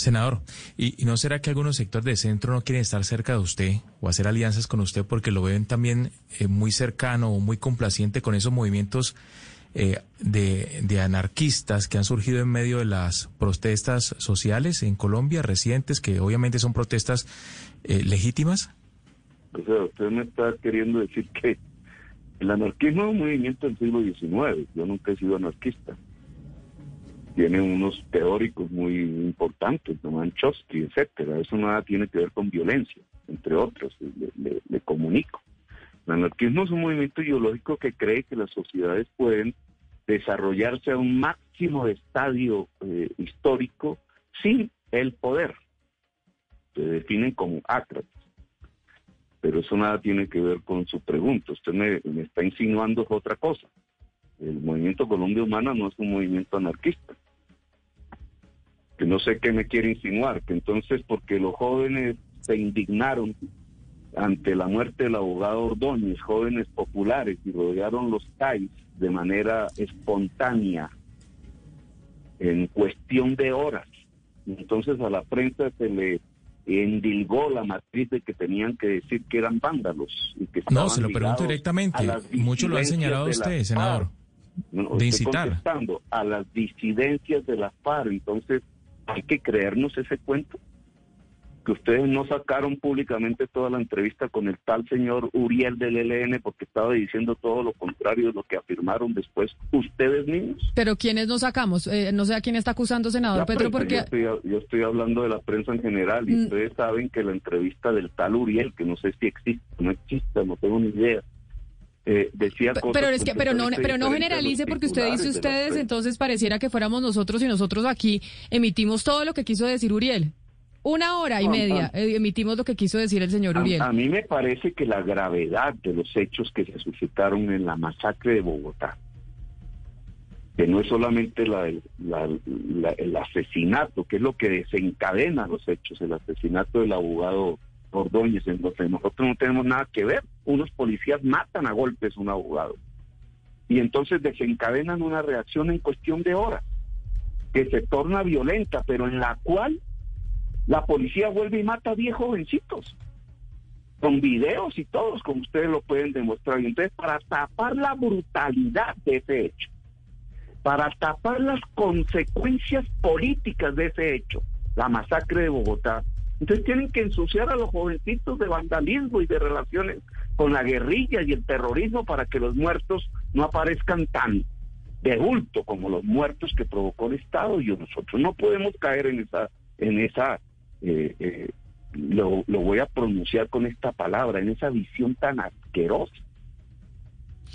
Senador, ¿y, no será que algunos sectores de centro no quieren estar cerca de usted o hacer alianzas con usted porque lo ven también eh, muy cercano o muy complaciente con esos movimientos eh, de, anarquistas que han surgido en medio de las protestas sociales en Colombia recientes, que obviamente son protestas eh, legítimas? O sea, usted me está queriendo decir que el anarquismo es un movimiento del siglo XIX. Yo nunca he sido anarquista tiene unos teóricos muy importantes, como Chomsky, etcétera. Eso nada tiene que ver con violencia, entre otros, le, comunico. El anarquismo es un movimiento ideológico que cree que las sociedades pueden desarrollarse a un máximo estadio eh, histórico sin el poder. Se definen como ácratas. Pero eso nada tiene que ver con su pregunta. Usted me, me está insinuando otra cosa. El movimiento Colombia Humana no es un movimiento anarquista que no sé qué me quiere insinuar, que entonces porque los jóvenes se indignaron ante la muerte del abogado Ordóñez, jóvenes populares, y rodearon los CAIs de manera espontánea, en cuestión de horas. Entonces a la prensa se le endilgó la matriz de que tenían que decir que eran vándalos. Y que no, se lo pregunto directamente. Mucho lo ha señalado usted, senador. de incitar. a las disidencias de la FARC. Entonces, hay que creernos ese cuento. Que ustedes no sacaron públicamente toda la entrevista con el tal señor Uriel del ELN porque estaba diciendo todo lo contrario de lo que afirmaron después ustedes mismos. Pero ¿quiénes no sacamos? Eh, no sé a quién está acusando, senador Pedro, porque... Yo estoy, hablando de la prensa en general y mm. ustedes saben que la entrevista del tal Uriel, que no sé si existe o no existe, no tengo ni idea, eh, decía cosas pero es que pero no pero no generalice porque usted dice ustedes entonces pareciera que fuéramos nosotros y nosotros aquí emitimos todo lo que quiso decir Uriel. Una hora y media eh, emitimos lo que quiso decir el señor Uriel. a, mí me parece que la gravedad de los hechos que se suscitaron en la masacre de Bogotá que no es solamente la, el asesinato que es lo que desencadena los hechos el asesinato del abogado Ordóñez, en donde nosotros no tenemos nada que ver. Unos policías matan a golpes a un abogado. Y entonces desencadenan una reacción en cuestión de horas, que se torna violenta, pero en la cual la policía vuelve y mata a 10 jovencitos, con videos y todos, como ustedes lo pueden demostrar. Y entonces, para tapar la brutalidad de ese hecho, para tapar las consecuencias políticas de ese hecho, la masacre de Bogotá, entonces tienen que ensuciar a los jovencitos de vandalismo y de relaciones con la guerrilla y el terrorismo para que los muertos no aparezcan tan de bulto como los muertos que provocó el Estado. Y nosotros no podemos caer en esa, en esa, eh, eh, lo, lo voy a pronunciar con esta palabra, en esa visión tan asquerosa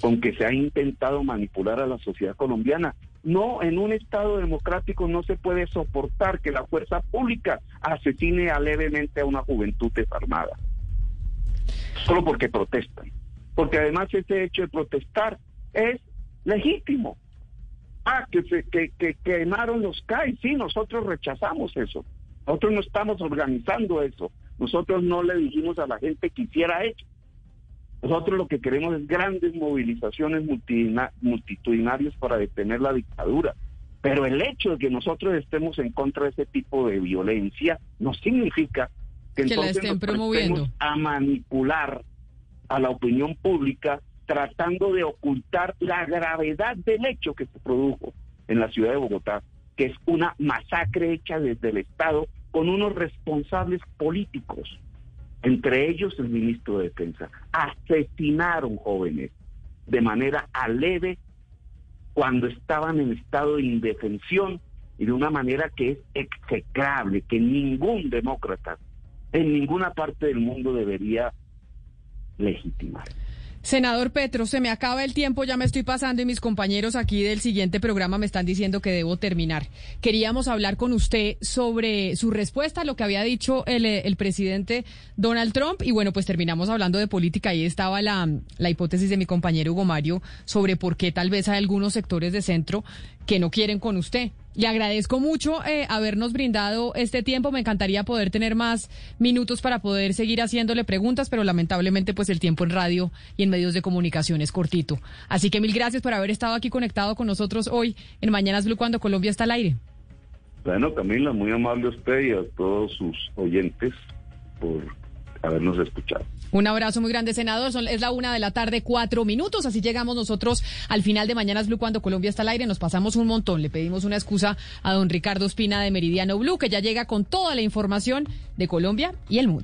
con que se ha intentado manipular a la sociedad colombiana. No, en un Estado democrático no se puede soportar que la fuerza pública asesine levemente a una juventud desarmada, solo porque protestan. Porque además ese hecho de protestar es legítimo. Ah, que, se, que, que quemaron los CAI, sí, nosotros rechazamos eso. Nosotros no estamos organizando eso. Nosotros no le dijimos a la gente que hiciera eso. Nosotros lo que queremos es grandes movilizaciones multitudinarias para detener la dictadura. Pero el hecho de que nosotros estemos en contra de ese tipo de violencia no significa que, entonces la estén promoviendo. a manipular a la opinión pública tratando de ocultar la gravedad del hecho que se produjo en la ciudad de Bogotá, que es una masacre hecha desde el Estado con unos responsables políticos entre ellos el ministro de Defensa, asesinaron jóvenes de manera aleve cuando estaban en estado de indefensión y de una manera que es execrable, que ningún demócrata en ninguna parte del mundo debería legitimar. Senador Petro, se me acaba el tiempo, ya me estoy pasando y mis compañeros aquí del siguiente programa me están diciendo que debo terminar. Queríamos hablar con usted sobre su respuesta a lo que había dicho el, el presidente Donald Trump y bueno, pues terminamos hablando de política. Ahí estaba la, la hipótesis de mi compañero Hugo Mario sobre por qué tal vez hay algunos sectores de centro que no quieren con usted. Le agradezco mucho eh, habernos brindado este tiempo. Me encantaría poder tener más minutos para poder seguir haciéndole preguntas, pero lamentablemente pues el tiempo en radio y en medios de comunicación es cortito. Así que mil gracias por haber estado aquí conectado con nosotros hoy en Mañanas Blue cuando Colombia está al aire. Bueno, Camila, muy amable a usted y a todos sus oyentes por habernos escuchado. Un abrazo muy grande, senador. Son, es la una de la tarde, cuatro minutos. Así llegamos nosotros al final de Mañanas Blue cuando Colombia está al aire. Nos pasamos un montón. Le pedimos una excusa a don Ricardo Espina de Meridiano Blue, que ya llega con toda la información de Colombia y el mundo.